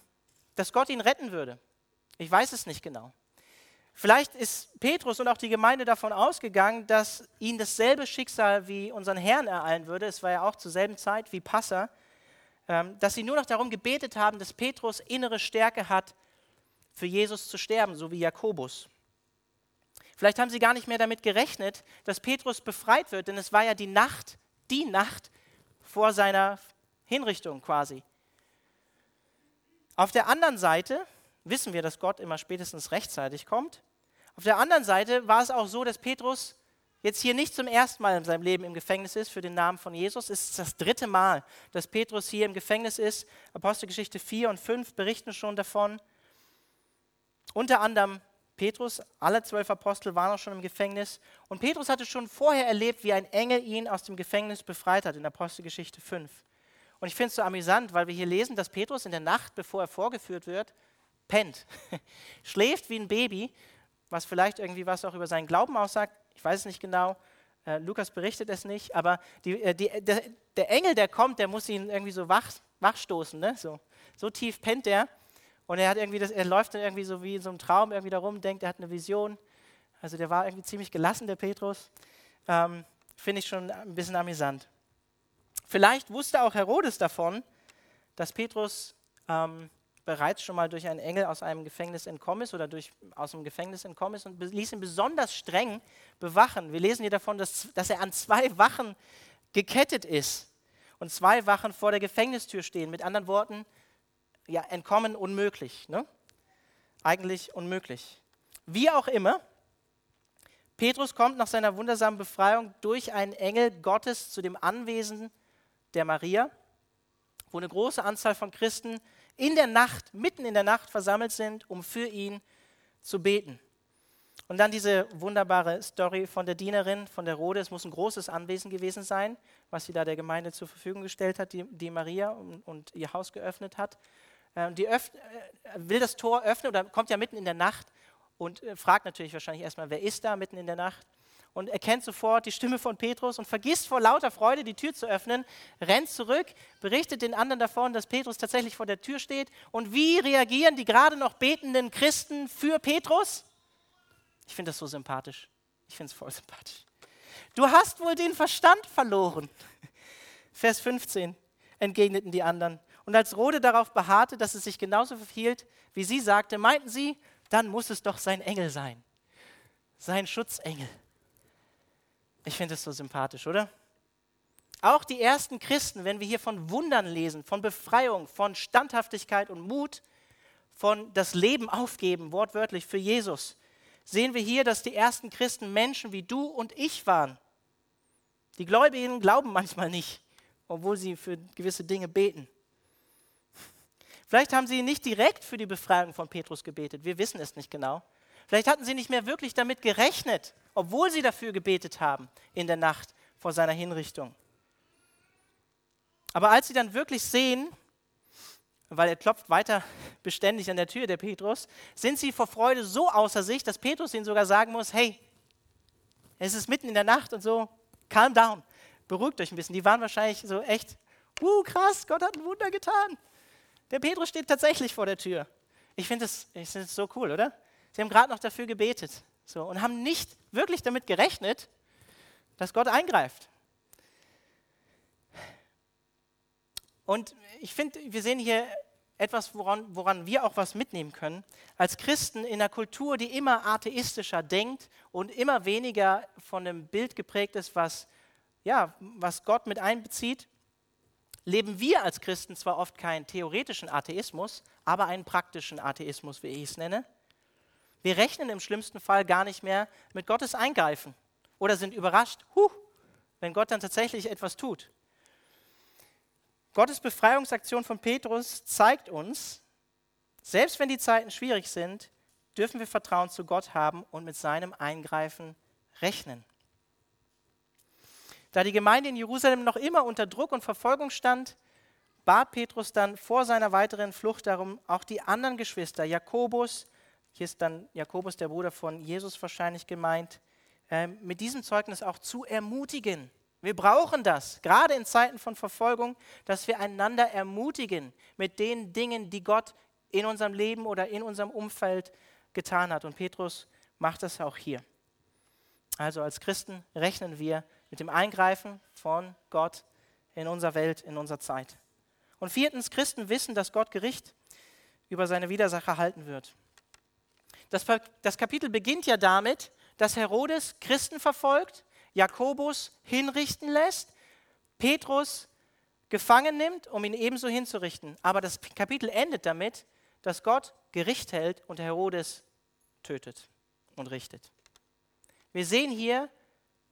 dass Gott ihn retten würde. Ich weiß es nicht genau. Vielleicht ist Petrus und auch die Gemeinde davon ausgegangen, dass ihn dasselbe Schicksal wie unseren Herrn ereilen würde. Es war ja auch zur selben Zeit wie Passa. Ähm, dass sie nur noch darum gebetet haben, dass Petrus innere Stärke hat, für Jesus zu sterben, so wie Jakobus. Vielleicht haben sie gar nicht mehr damit gerechnet, dass Petrus befreit wird, denn es war ja die Nacht, die Nacht vor seiner Hinrichtung quasi. Auf der anderen Seite wissen wir, dass Gott immer spätestens rechtzeitig kommt. Auf der anderen Seite war es auch so, dass Petrus jetzt hier nicht zum ersten Mal in seinem Leben im Gefängnis ist für den Namen von Jesus. Es ist das dritte Mal, dass Petrus hier im Gefängnis ist. Apostelgeschichte 4 und 5 berichten schon davon. Unter anderem Petrus, alle zwölf Apostel waren auch schon im Gefängnis. Und Petrus hatte schon vorher erlebt, wie ein Engel ihn aus dem Gefängnis befreit hat, in Apostelgeschichte 5. Und ich finde es so amüsant, weil wir hier lesen, dass Petrus in der Nacht, bevor er vorgeführt wird, pennt, schläft wie ein Baby, was vielleicht irgendwie was auch über seinen Glauben aussagt. Ich weiß es nicht genau. Äh, Lukas berichtet es nicht, aber die, äh, die, der, der, Engel, der kommt, der muss ihn irgendwie so wach, wachstoßen. Ne? So, so tief pennt er. Und er, hat irgendwie das, er läuft dann irgendwie so wie in so einem Traum irgendwie darum, denkt, er hat eine Vision. Also der war irgendwie ziemlich gelassen, der Petrus. Ähm, Finde ich schon ein bisschen amüsant. Vielleicht wusste auch Herodes davon, dass Petrus ähm, bereits schon mal durch einen Engel aus einem Gefängnis entkommen ist oder durch, aus dem Gefängnis entkommen ist und ließ ihn besonders streng bewachen. Wir lesen hier davon, dass, dass er an zwei Wachen gekettet ist und zwei Wachen vor der Gefängnistür stehen. Mit anderen Worten, ja, entkommen unmöglich. Ne? Eigentlich unmöglich. Wie auch immer, Petrus kommt nach seiner wundersamen Befreiung durch einen Engel Gottes zu dem Anwesen der Maria, wo eine große Anzahl von Christen in der Nacht, mitten in der Nacht versammelt sind, um für ihn zu beten. Und dann diese wunderbare Story von der Dienerin, von der Rode. Es muss ein großes Anwesen gewesen sein, was sie da der Gemeinde zur Verfügung gestellt hat, die, die Maria und, und, ihr Haus geöffnet hat. Ähm, die öff, äh, will das Tor öffnen oder kommt ja mitten in der Nacht und äh, fragt natürlich wahrscheinlich erstmal, wer ist da mitten in der Nacht? Und erkennt sofort die Stimme von Petrus und vergisst vor lauter Freude die Tür zu öffnen, rennt zurück, berichtet den anderen davon, dass Petrus tatsächlich vor der Tür steht. Und wie reagieren die gerade noch betenden Christen für Petrus? Ich finde das so sympathisch. Ich finde es voll sympathisch. Du hast wohl den Verstand verloren. Vers 15 entgegneten die anderen. Und als Rode darauf beharrte, dass es sich genauso verhielt, wie sie sagte, meinten sie, dann muss es doch sein Engel sein. sein Schutzengel. Ich finde es so sympathisch, oder? Auch die ersten Christen, wenn wir hier von Wundern lesen, von Befreiung, von Standhaftigkeit und Mut, von das Leben aufgeben, wortwörtlich für Jesus, sehen wir hier, dass die ersten Christen Menschen wie du und ich waren. Die Gläubigen glauben manchmal nicht, obwohl sie für gewisse Dinge beten. Vielleicht haben sie nicht direkt für die Befreiung von Petrus gebetet, wir wissen es nicht genau. Vielleicht hatten sie nicht mehr wirklich damit gerechnet, obwohl sie dafür gebetet haben in der Nacht vor seiner Hinrichtung. Aber als sie dann wirklich sehen, weil er klopft weiter beständig an der Tür, der Petrus, sind sie vor Freude so außer sich, dass Petrus ihnen sogar sagen muss, hey, es ist mitten in der Nacht und so, calm down, beruhigt euch ein bisschen. Die waren wahrscheinlich so echt, uh, krass, Gott hat ein Wunder getan. Der Petrus steht tatsächlich vor der Tür. Ich finde das, find das so cool, oder? Sie haben gerade noch dafür gebetet so, und haben nicht wirklich damit gerechnet, dass Gott eingreift. Und ich finde, wir sehen hier etwas, woran, woran wir auch was mitnehmen können. Als Christen in einer Kultur, die immer atheistischer denkt und immer weniger von einem Bild geprägt ist, was, ja, was Gott mit einbezieht, leben wir als Christen zwar oft keinen theoretischen Atheismus, aber einen praktischen Atheismus, wie ich es nenne. Wir rechnen im schlimmsten Fall gar nicht mehr mit Gottes Eingreifen oder sind überrascht, huh, wenn Gott dann tatsächlich etwas tut. Gottes Befreiungsaktion von Petrus zeigt uns, selbst wenn die Zeiten schwierig sind, dürfen wir Vertrauen zu Gott haben und mit seinem Eingreifen rechnen. Da die Gemeinde in Jerusalem noch immer unter Druck und Verfolgung stand, bat Petrus dann vor seiner weiteren Flucht darum, auch die anderen Geschwister, Jakobus, hier ist dann Jakobus, der Bruder von Jesus wahrscheinlich gemeint, äh, mit diesem Zeugnis auch zu ermutigen. Wir brauchen das, gerade in Zeiten von Verfolgung, dass wir einander ermutigen mit den Dingen, die Gott in unserem Leben oder in unserem Umfeld getan hat. Und Petrus macht das auch hier. Also als Christen rechnen wir mit dem Eingreifen von Gott in unserer Welt, in unserer Zeit. Und viertens, Christen wissen, dass Gott Gericht über seine Widersacher halten wird. Das, das Kapitel beginnt ja damit, dass Herodes Christen verfolgt Jakobus hinrichten lässt, Petrus gefangen nimmt, um ihn ebenso hinzurichten. Aber das Kapitel endet damit, dass Gott Gericht hält und Herodes tötet und richtet. Wir sehen hier,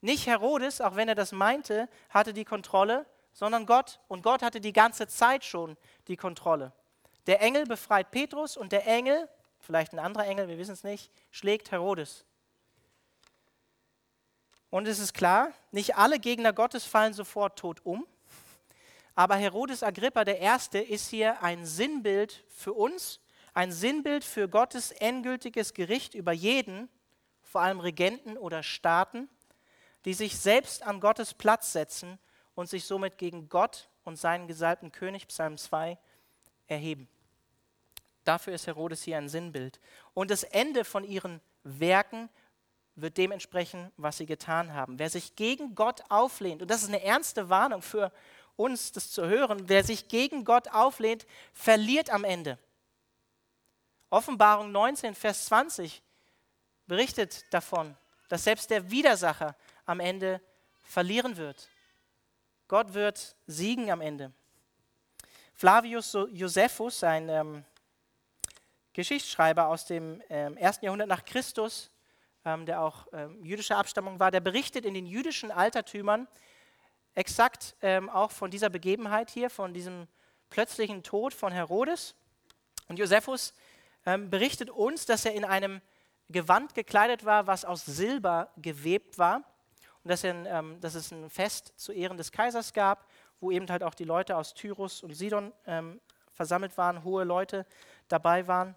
nicht Herodes, auch wenn er das meinte, hatte die Kontrolle, sondern Gott. Und Gott hatte die ganze Zeit schon die Kontrolle. Der Engel befreit Petrus und der Engel, vielleicht ein anderer Engel, wir wissen es nicht, schlägt Herodes. Und es ist klar, nicht alle Gegner Gottes fallen sofort tot um. Aber Herodes Agrippa der Erste ist hier ein Sinnbild für uns, ein Sinnbild für Gottes endgültiges Gericht über jeden, vor allem Regenten oder Staaten, die sich selbst an Gottes Platz setzen und sich somit gegen Gott und seinen gesalbten König, Psalm 2, erheben. Dafür ist Herodes hier ein Sinnbild. Und das Ende von ihren Werken wird dementsprechend, was sie getan haben. Wer sich gegen Gott auflehnt, und das ist eine ernste Warnung für uns, das zu hören, wer sich gegen Gott auflehnt, verliert am Ende. Offenbarung 19, Vers 20 berichtet davon, dass selbst der Widersacher am Ende verlieren wird. Gott wird siegen am Ende. Flavius Josephus, ein ähm, Geschichtsschreiber aus dem ähm, ersten Jahrhundert nach Christus, ähm, der auch ähm, jüdischer Abstammung war, der berichtet in den jüdischen Altertümern exakt auch von dieser Begebenheit hier, von diesem plötzlichen Tod von Herodes. Und Josephus berichtet uns, dass er in einem Gewand gekleidet war, was aus Silber gewebt war. Und dass, er, dass es ein Fest zu Ehren des Kaisers gab, wo eben halt auch die Leute aus Tyrus und Sidon versammelt waren, hohe Leute dabei waren.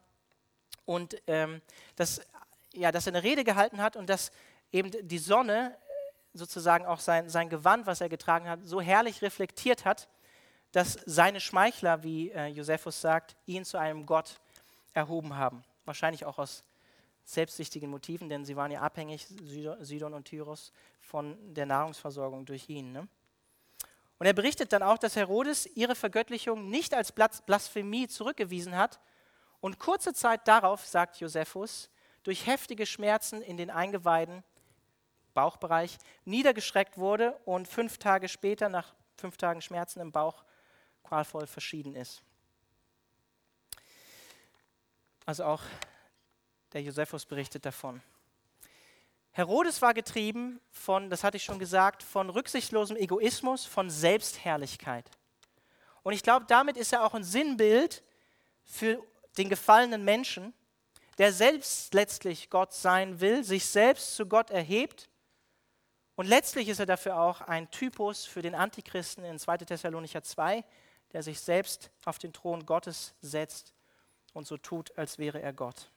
Und ähm, das ja, dass er eine Rede gehalten hat und dass eben die Sonne sozusagen auch sein, sein Gewand, was er getragen hat, so herrlich reflektiert hat, dass seine Schmeichler, wie äh, Josephus sagt, ihn zu einem Gott erhoben haben. Wahrscheinlich auch aus selbstsüchtigen Motiven, denn sie waren ja abhängig, Sidon und Tyros, von der Nahrungsversorgung durch ihn. Ne? Und er berichtet dann auch, dass Herodes ihre Vergöttlichung nicht als Blasphemie zurückgewiesen hat. Und kurze Zeit darauf, sagt Josephus, durch heftige Schmerzen in den Eingeweiden, Bauchbereich, niedergeschreckt wurde und fünf Tage später, nach fünf Tagen Schmerzen im Bauch, qualvoll verschieden ist. Also auch der Josephus berichtet davon. Herodes war getrieben von, das hatte ich schon gesagt, von rücksichtslosem Egoismus, von Selbstherrlichkeit. Und ich glaube, damit ist er auch ein Sinnbild für den gefallenen Menschen, der selbst letztlich Gott sein will, sich selbst zu Gott erhebt. Und letztlich ist er dafür auch ein Typus für den Antichristen in 2. Thessalonicher 2, der sich selbst auf den Thron Gottes setzt und so tut, als wäre er Gott.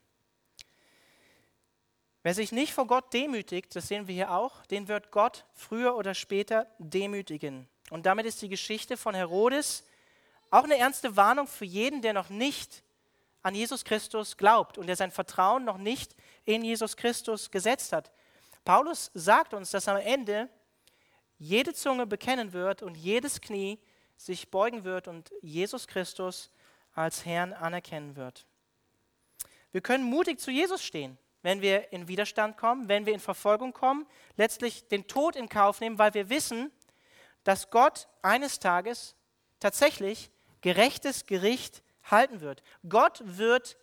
Wer sich nicht vor Gott demütigt, das sehen wir hier auch, den wird Gott früher oder später demütigen. Und damit ist die Geschichte von Herodes auch eine ernste Warnung für jeden, der noch nicht an Jesus Christus glaubt und der sein Vertrauen noch nicht in Jesus Christus gesetzt hat. Paulus sagt uns, dass am Ende jede Zunge bekennen wird und jedes Knie sich beugen wird und Jesus Christus als Herrn anerkennen wird. Wir können mutig zu Jesus stehen wenn wir in Widerstand kommen, wenn wir in Verfolgung kommen, letztlich den Tod in Kauf nehmen, weil wir wissen, dass Gott eines Tages tatsächlich gerechtes Gericht halten wird. Gott wird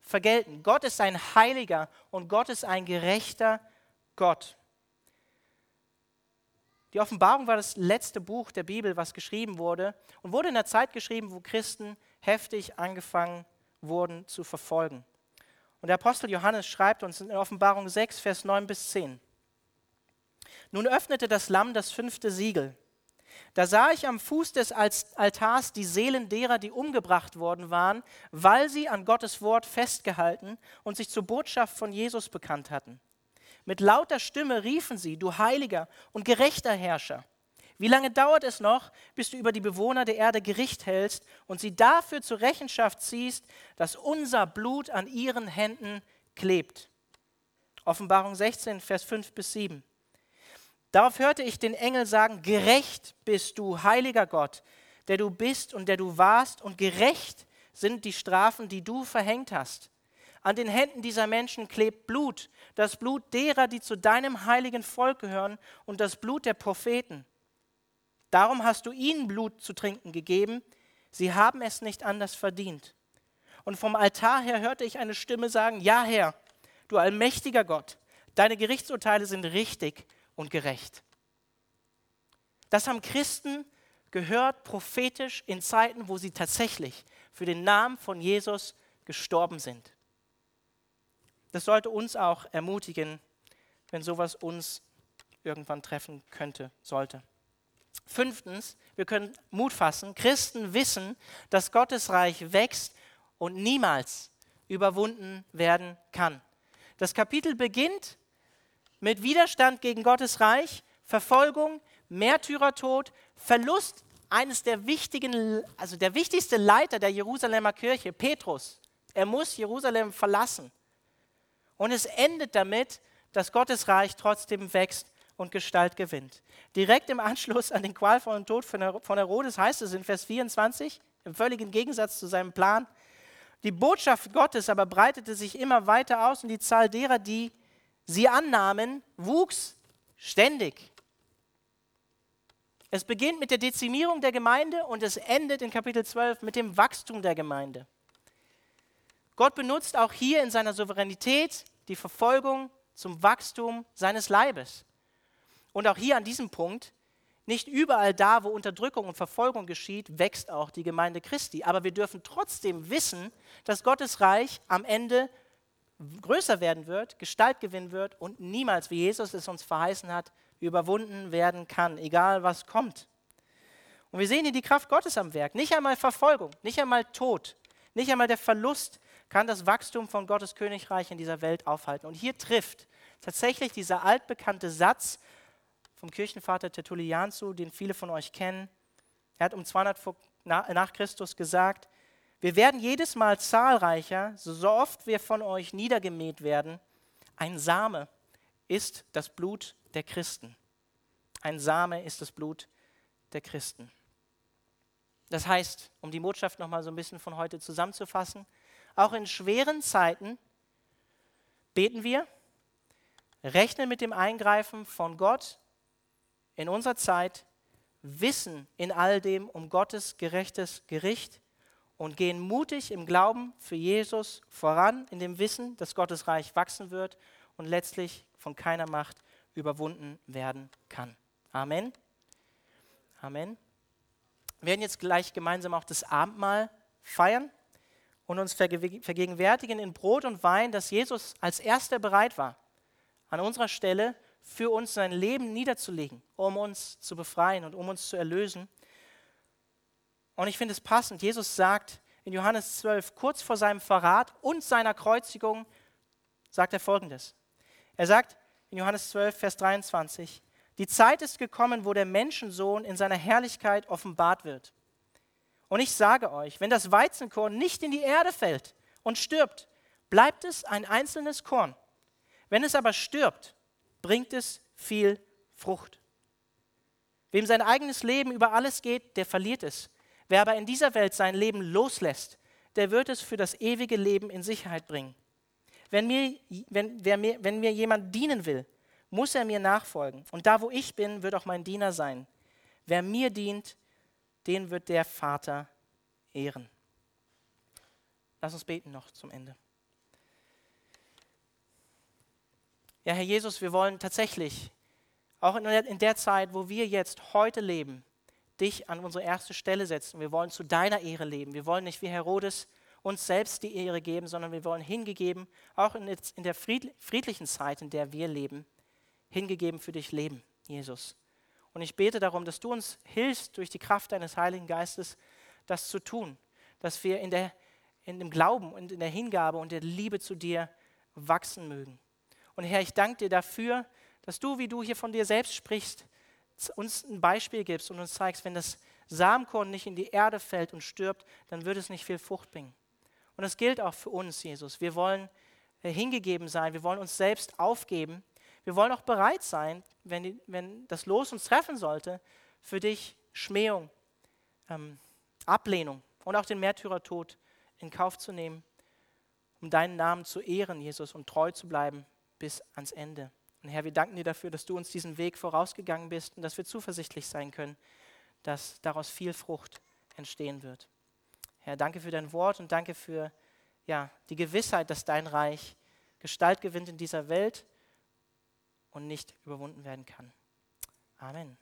vergelten. Gott ist ein heiliger und Gott ist ein gerechter Gott. Die Offenbarung war das letzte Buch der Bibel, was geschrieben wurde und wurde in der Zeit geschrieben, wo Christen heftig angefangen wurden zu verfolgen. Und der Apostel Johannes schreibt uns in Offenbarung 6, Vers 9 bis 10. Nun öffnete das Lamm das fünfte Siegel. Da sah ich am Fuß des Altars die Seelen derer, die umgebracht worden waren, weil sie an Gottes Wort festgehalten und sich zur Botschaft von Jesus bekannt hatten. Mit lauter Stimme riefen sie, du heiliger und gerechter Herrscher wie lange dauert es noch, bis du über die Bewohner der Erde Gericht hältst und sie dafür zur Rechenschaft ziehst, dass unser Blut an ihren Händen klebt? Offenbarung 16, Vers 5 bis 7. Darauf hörte ich den Engel sagen, gerecht bist du, heiliger Gott, der du bist und der du warst, und gerecht sind die Strafen, die du verhängt hast. An den Händen dieser Menschen klebt Blut, das Blut derer, die zu deinem heiligen Volk gehören, und das Blut der Propheten. Darum hast du ihnen Blut zu trinken gegeben. Sie haben es nicht anders verdient. Und vom Altar her hörte ich eine Stimme sagen, ja Herr, du allmächtiger Gott, deine Gerichtsurteile sind richtig und gerecht. Das haben Christen gehört prophetisch in Zeiten, wo sie tatsächlich für den Namen von Jesus gestorben sind. Das sollte uns auch ermutigen, wenn sowas uns irgendwann treffen könnte, sollte. Fünftens, wir können Mut fassen. Christen wissen, dass Gottes Reich wächst und niemals überwunden werden kann. Das Kapitel beginnt mit Widerstand gegen Gottes Reich, Verfolgung, Märtyrertod, Verlust eines der wichtigen, also der wichtigste Leiter der Jerusalemer Kirche, Petrus. Er muss Jerusalem verlassen. Und es endet damit, dass Gottes Reich trotzdem wächst und Gestalt gewinnt. Direkt im Anschluss an den qualvollen Tod von Herodes heißt es in Vers 24, im völligen Gegensatz zu seinem Plan, die Botschaft Gottes aber breitete sich immer weiter aus und die Zahl derer, die sie annahmen, wuchs ständig. Es beginnt mit der Dezimierung der Gemeinde und es endet in Kapitel 12 mit dem Wachstum der Gemeinde. Gott benutzt auch hier in seiner Souveränität die Verfolgung zum Wachstum seines Leibes. Und auch hier an diesem Punkt, nicht überall da, wo Unterdrückung und Verfolgung geschieht, wächst auch die Gemeinde Christi. Aber wir dürfen trotzdem wissen, dass Gottes Reich am Ende größer werden wird, Gestalt gewinnen wird und niemals, wie Jesus es uns verheißen hat, überwunden werden kann, egal was kommt. Und wir sehen hier die Kraft Gottes am Werk. Nicht einmal Verfolgung, nicht einmal Tod, nicht einmal der Verlust kann das Wachstum von Gottes Königreich in dieser Welt aufhalten. Und hier trifft tatsächlich dieser altbekannte Satz vom Kirchenvater Tertullian zu, den viele von euch kennen. Er hat um 200 nach Christus gesagt, wir werden jedes Mal zahlreicher, so oft wir von euch niedergemäht werden. Ein Same ist das Blut der Christen. Ein Same ist das Blut der Christen. Das heißt, um die Botschaft nochmal so ein bisschen von heute zusammenzufassen, auch in schweren Zeiten beten wir, rechnen mit dem Eingreifen von Gott in unserer Zeit, wissen in all dem um Gottes gerechtes Gericht und gehen mutig im Glauben für Jesus voran, in dem Wissen, dass Gottes Reich wachsen wird und letztlich von keiner Macht überwunden werden kann. Amen. Amen. Wir werden jetzt gleich gemeinsam auch das Abendmahl feiern und uns vergegenwärtigen in Brot und Wein, dass Jesus als erster bereit war, an unserer Stelle für uns sein Leben niederzulegen, um uns zu befreien und um uns zu erlösen. Und ich finde es passend, Jesus sagt in Johannes 12, kurz vor seinem Verrat und seiner Kreuzigung, sagt er folgendes. Er sagt in Johannes 12, Vers 23, die Zeit ist gekommen, wo der Menschensohn in seiner Herrlichkeit offenbart wird. Und ich sage euch, wenn das Weizenkorn nicht in die Erde fällt und stirbt, bleibt es ein einzelnes Korn. Wenn es aber stirbt, bringt es viel Frucht. Wem sein eigenes Leben über alles geht, der verliert es. Wer aber in dieser Welt sein Leben loslässt, der wird es für das ewige Leben in Sicherheit bringen. Wenn mir, wenn, mir, wenn mir jemand dienen will, muss er mir nachfolgen. Und da, wo ich bin, wird auch mein Diener sein. Wer mir dient, den wird der Vater ehren. Lass uns beten noch zum Ende. Ja, Herr Jesus, wir wollen tatsächlich, auch in der, in der Zeit, wo wir jetzt heute leben, dich an unsere erste Stelle setzen. Wir wollen zu deiner Ehre leben. Wir wollen nicht wie Herodes uns selbst die Ehre geben, sondern wir wollen hingegeben, auch in, der friedlichen Zeit, in der wir leben, hingegeben für dich leben, Jesus. Und ich bete darum, dass du uns hilfst, durch die Kraft deines Heiligen Geistes das zu tun, dass wir in, der, in dem Glauben und in der Hingabe und der Liebe zu dir wachsen mögen. Und Herr, ich danke dir dafür, dass du, wie du hier von dir selbst sprichst, uns ein Beispiel gibst und uns zeigst, wenn das Samenkorn nicht in die Erde fällt und stirbt, dann wird es nicht viel Frucht bringen. Und das gilt auch für uns, Jesus. Wir wollen äh, hingegeben sein, wir wollen uns selbst aufgeben. Wir wollen auch bereit sein, wenn, die, wenn das Los uns treffen sollte, für dich Schmähung, ähm, Ablehnung und auch den Märtyrertod in Kauf zu nehmen, um deinen Namen zu ehren, Jesus, und treu zu bleiben bis ans Ende. Und Herr, wir danken dir dafür, dass du uns diesen Weg vorausgegangen bist und dass wir zuversichtlich sein können, dass daraus viel Frucht entstehen wird. Herr, danke für dein Wort und danke für ja, die Gewissheit, dass dein Reich Gestalt gewinnt in dieser Welt und nicht überwunden werden kann. Amen.